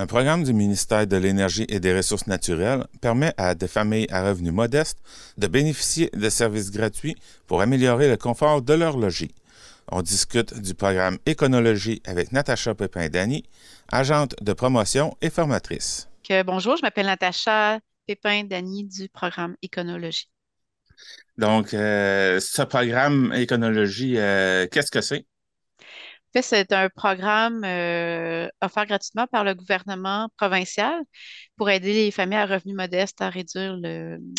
Un programme du ministère de l'Énergie et des Ressources naturelles permet à des familles à revenus modestes de bénéficier de services gratuits pour améliorer le confort de leur logis. On discute du programme Éconologie avec Natacha Pépin-Dany, agente de promotion et formatrice. bonjour, je m'appelle Natacha Pépin-Dany du programme Éconologie. Donc, euh, ce programme Éconologie, euh, qu'est-ce que c'est? C'est un programme euh, offert gratuitement par le gouvernement provincial pour aider les familles à revenus modestes à réduire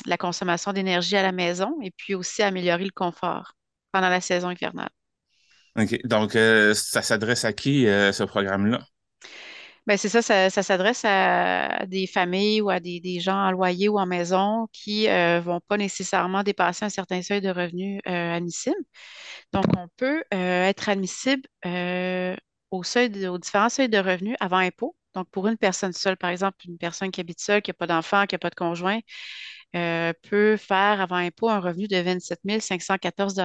la consommation d'énergie à la maison et puis aussi à améliorer le confort pendant la saison hivernale. OK. Donc, euh, ça s'adresse à qui, euh, ce programme-là? Ben, c'est ça, ça, s'adresse à des familles ou à des, gens en loyer ou en maison qui ne vont pas nécessairement dépasser un certain seuil de revenus admissibles. Donc, on peut euh, être admissible euh, au seuil aux différents seuils de revenus avant impôt. Donc, pour une personne seule, par exemple, une personne qui habite seule, qui n'a pas d'enfant, qui n'a pas de conjoint, euh, peut faire avant impôt un revenu de 27 514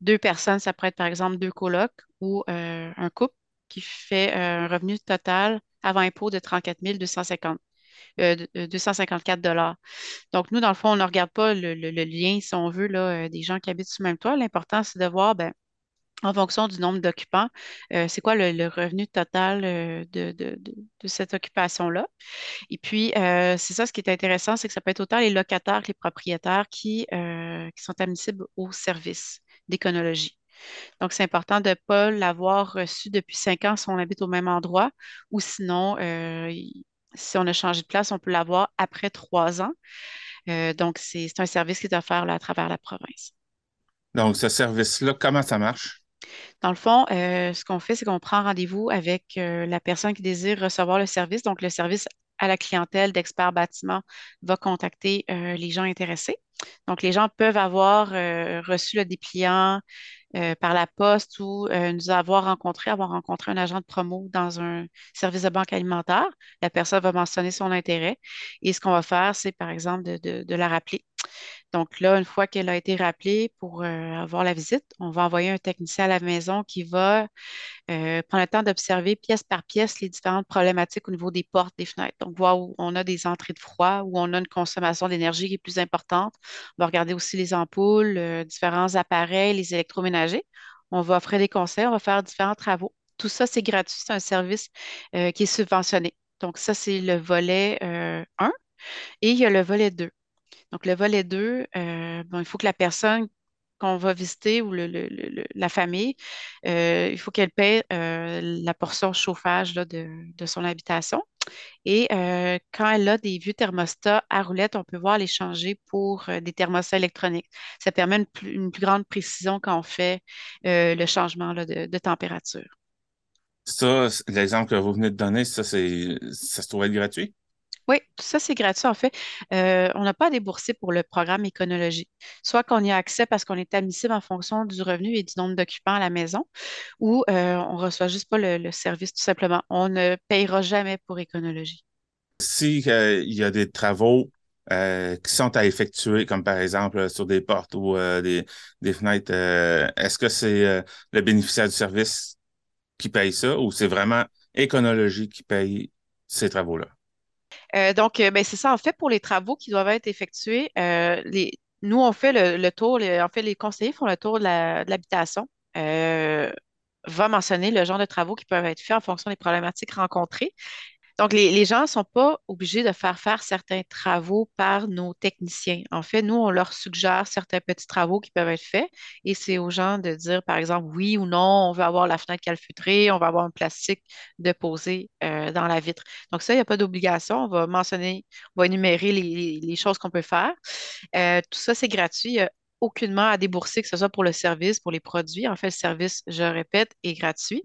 Deux personnes, ça pourrait être par exemple deux colocs ou un couple qui fait un revenu total avant impôt de 34 250 254 euh, dollars. Donc, nous, dans le fond, on ne regarde pas le, lien, si on veut, là, euh, des gens qui habitent sous le même toit. L'important, c'est de voir, ben, en fonction du nombre d'occupants, euh, c'est quoi le, revenu total de, cette occupation-là. Et puis, c'est ça, ce qui est intéressant, c'est que ça peut être autant les locataires que les propriétaires qui, qui sont admissibles au service d'éconologie. Donc, c'est important de ne pas l'avoir reçu depuis cinq ans si on habite au même endroit ou sinon, si on a changé de place, on peut l'avoir après trois ans. Euh, donc, c'est un service qui est offert là, à travers la province. Donc, ce service-là, comment ça marche? Dans le fond, euh, ce qu'on fait, c'est qu'on prend rendez-vous avec euh, la personne qui désire recevoir le service. Donc, le service à la clientèle d'Expert Bâtiment va contacter les gens intéressés. Donc, les gens peuvent avoir reçu le dépliant, euh, par la poste ou euh, nous avoir rencontré, avoir rencontré un agent de promo dans un service de banque alimentaire. La personne va mentionner son intérêt et ce qu'on va faire, c'est par exemple de la rappeler donc là, une fois qu'elle a été rappelée pour euh, avoir la visite, on va envoyer un technicien à la maison qui va euh, prendre le temps d'observer pièce par pièce les différentes problématiques au niveau des portes, des fenêtres. Donc, voir où on a des entrées de froid, où on a une consommation d'énergie qui est plus importante. On va regarder aussi les ampoules, euh, différents appareils, les électroménagers. On va offrir des conseils, on va faire différents travaux. Tout ça, c'est gratuit, c'est un service qui est subventionné. Donc, ça, c'est le volet 1. Et il y a le volet 2. Donc, le volet 2, euh, il faut que la personne qu'on va visiter ou la famille, euh, il faut qu'elle paie euh, la portion chauffage de, son habitation. Et quand elle a des vieux thermostats à roulette, on peut voir les changer pour des thermostats électroniques. Ça permet une plus, grande précision quand on fait le changement de, de, température. Ça, l'exemple que vous venez de donner, ça, ça se trouve être gratuit? Oui, tout ça, c'est gratuit. En fait, euh, on n'a pas à débourser pour le programme Éconologie. Soit qu'on y a accès parce qu'on est admissible en fonction du revenu et du nombre d'occupants à la maison, ou euh, on ne reçoit juste pas le, service tout simplement. On ne payera jamais pour Éconologie. S'il euh, y a des travaux qui sont à effectuer, comme par exemple sur des portes ou des, des, fenêtres, est-ce que c'est le bénéficiaire du service qui paye ça ou c'est vraiment Éconologie qui paye ces travaux-là? Euh, donc, euh, ben, c'est ça. En fait, pour les travaux qui doivent être effectués, euh, nous, on fait le, tour, en fait, les conseillers font le tour de l'habitation. va mentionner le genre de travaux qui peuvent être faits en fonction des problématiques rencontrées. Donc, les, gens ne sont pas obligés de faire faire certains travaux par nos techniciens. En fait, nous, on leur suggère certains petits travaux qui peuvent être faits et c'est aux gens de dire, par exemple, oui ou non, on veut avoir la fenêtre calfeutrée, on va avoir un plastique de poser euh, dans la vitre. Donc, ça, il n'y a pas d'obligation. On va mentionner, on va énumérer les, choses qu'on peut faire. Euh, tout ça, c'est gratuit. Il n'y a aucunement à débourser, que ce soit pour le service, pour les produits. En fait, le service, je répète, est gratuit.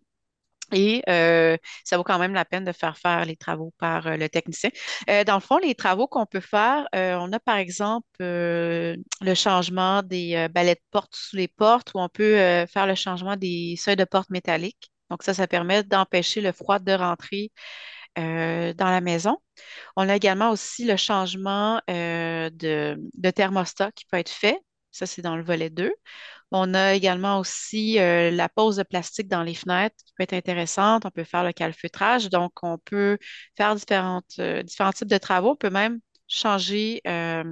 Et euh, ça vaut quand même la peine de faire faire les travaux par euh, le technicien. Euh, dans le fond, les travaux qu'on peut faire, on a par exemple le changement des balais de porte sous les portes, où on peut faire le changement des seuils de porte métalliques. Donc ça, ça permet d'empêcher le froid de rentrer dans la maison. On a également aussi le changement de, de, thermostat qui peut être fait. Ça, c'est dans le volet 2. On a également aussi euh, la pose de plastique dans les fenêtres qui peut être intéressante. On peut faire le calfeutrage. Donc, on peut faire différentes, euh, différents types de travaux. On peut même changer euh,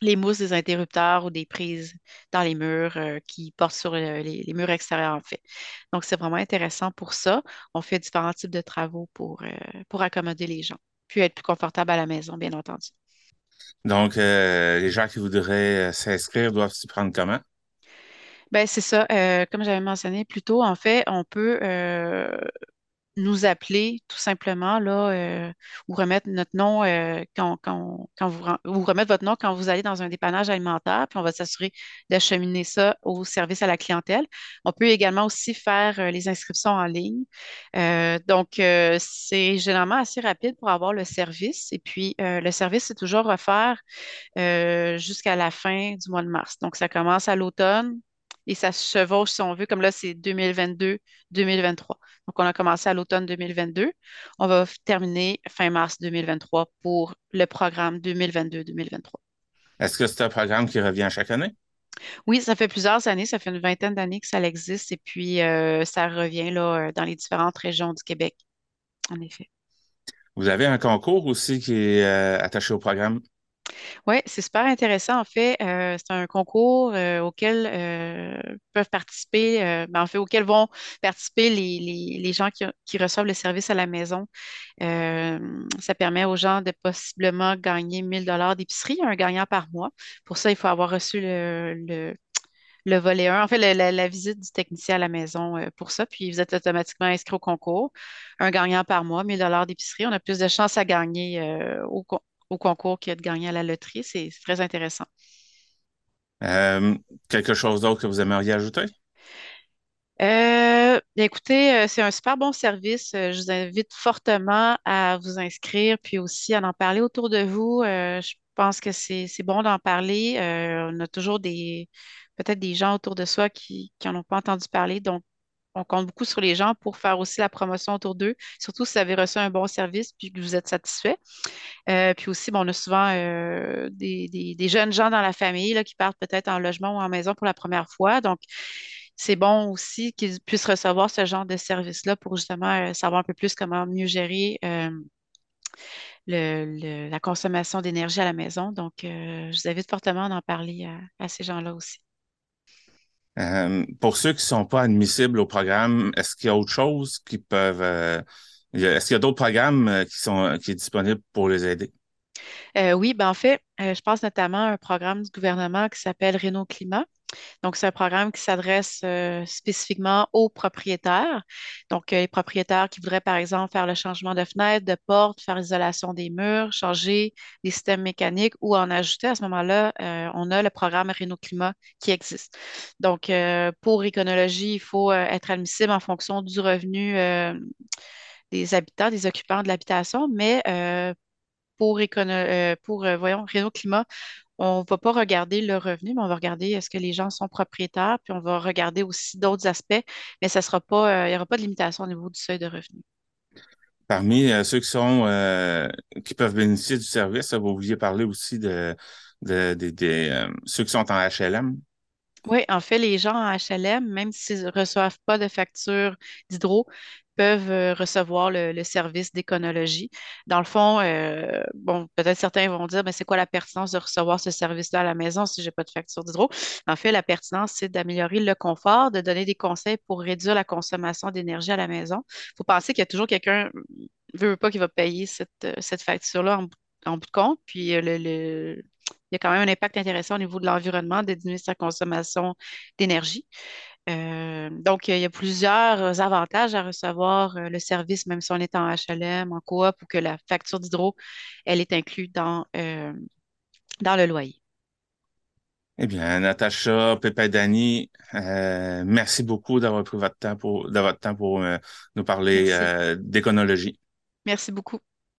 les mousses des interrupteurs ou des prises dans les murs qui portent sur les, murs extérieurs, en fait. Donc, c'est vraiment intéressant pour ça. On fait différents types de travaux pour, pour accommoder les gens, puis être plus confortable à la maison, bien entendu. Donc, les gens qui voudraient s'inscrire doivent s'y prendre comment? Ben, c'est ça. Euh, comme j'avais mentionné plus tôt, en fait, on peut euh, nous appeler tout simplement là, euh, ou remettre notre nom quand, quand, quand vous ou remettre votre nom quand vous allez dans un dépannage alimentaire, puis on va s'assurer d'acheminer ça au service à la clientèle. On peut également aussi faire les inscriptions en ligne. donc, c'est généralement assez rapide pour avoir le service. Et puis, le service est toujours offert jusqu'à la fin du mois de mars. Donc, ça commence à l'automne et ça se chevauche, si on veut, comme là, c'est 2022-2023. Donc, on a commencé à l'automne 2022. On va terminer fin mars 2023 pour le programme 2022-2023. Est-ce que c'est un programme qui revient chaque année? Oui, ça fait plusieurs années, ça fait une vingtaine d'années que ça existe et puis euh, ça revient là, euh, dans les différentes régions du Québec, en effet. Vous avez un concours aussi qui est euh, attaché au programme? Oui, c'est super intéressant. En fait, euh, c'est un concours euh, auquel euh, peuvent participer, ben, en fait, auquel vont participer les, les, gens qui, qui, reçoivent le service à la maison. ça permet aux gens de possiblement gagner 1000 dollars d'épicerie, un gagnant par mois. Pour ça, il faut avoir reçu le, le, le volet 1, en fait, la, visite du technicien à la maison pour ça. Puis, vous êtes automatiquement inscrit au concours. Un gagnant par mois, 1000 dollars d'épicerie. On a plus de chances à gagner au, au concours qui a de gagner à la loterie. C'est très intéressant. Euh, quelque chose d'autre que vous aimeriez ajouter? Euh, écoutez, euh, c'est un super bon service. Je vous invite fortement à vous inscrire, puis aussi à en parler autour de vous. je pense que c'est bon d'en parler. on a toujours des peut-être des gens autour de soi qui n'en ont pas entendu parler. Donc, on compte beaucoup sur les gens pour faire aussi la promotion autour d'eux, surtout si vous avez reçu un bon service puis que vous êtes satisfait. Euh, puis aussi, bon, on a souvent euh, des, jeunes gens dans la famille qui partent peut-être en logement ou en maison pour la première fois. Donc, c'est bon aussi qu'ils puissent recevoir ce genre de service-là pour justement euh, savoir un peu plus comment mieux gérer la consommation d'énergie à la maison. Donc, je vous invite fortement à en parler à ces gens-là aussi. Euh, pour ceux qui ne sont pas admissibles au programme, est-ce qu'il y a autre chose qui peuvent. Euh, est-ce qu'il y a d'autres programmes euh, qui sont qui est disponibles pour les aider? oui, ben en fait, je pense notamment à un programme du gouvernement qui s'appelle Renault Climat. Donc, c'est un programme qui s'adresse euh, spécifiquement aux propriétaires. Donc, euh, les propriétaires qui voudraient, par exemple, faire le changement de fenêtre, de porte, faire l'isolation des murs, changer les systèmes mécaniques ou en ajouter, à ce moment-là, euh, on a le programme Renault Climat qui existe. Donc, pour Éconologie, il faut être admissible en fonction du revenu des habitants, des occupants de l'habitation, mais pour, pour voyons, Renault Climat, on ne va pas regarder le revenu, mais on va regarder est-ce que les gens sont propriétaires, puis on va regarder aussi d'autres aspects, mais ça sera pas, euh, il n'y aura pas de limitation au niveau du seuil de revenu. Parmi euh, ceux qui sont euh, qui peuvent bénéficier du service, vous vouliez parler aussi de, ceux qui sont en HLM. Oui, en fait, les gens en HLM, même s'ils ne reçoivent pas de facture d'hydro, peuvent euh, recevoir le, service d'éconologie. Dans le fond, euh, bon, peut-être certains vont dire, mais c'est quoi la pertinence de recevoir ce service-là à la maison si je n'ai pas de facture d'hydro? En fait, la pertinence, c'est d'améliorer le confort, de donner des conseils pour réduire la consommation d'énergie à la maison. Il faut penser qu'il y a toujours quelqu'un, veut pas, qui va payer cette, euh, facture-là en, bout de compte. Puis le, il y a quand même un impact intéressant au niveau de l'environnement, de diminuer sa consommation d'énergie. Euh, donc, il y a plusieurs avantages à recevoir euh, le service, même si on est en HLM, en coop, ou que la facture d'hydro, elle est inclue dans, euh, dans le loyer. Eh bien, Natacha, Pépé Dani, merci beaucoup d'avoir pris votre temps pour, de votre temps pour nous parler d'éconologie. Merci beaucoup.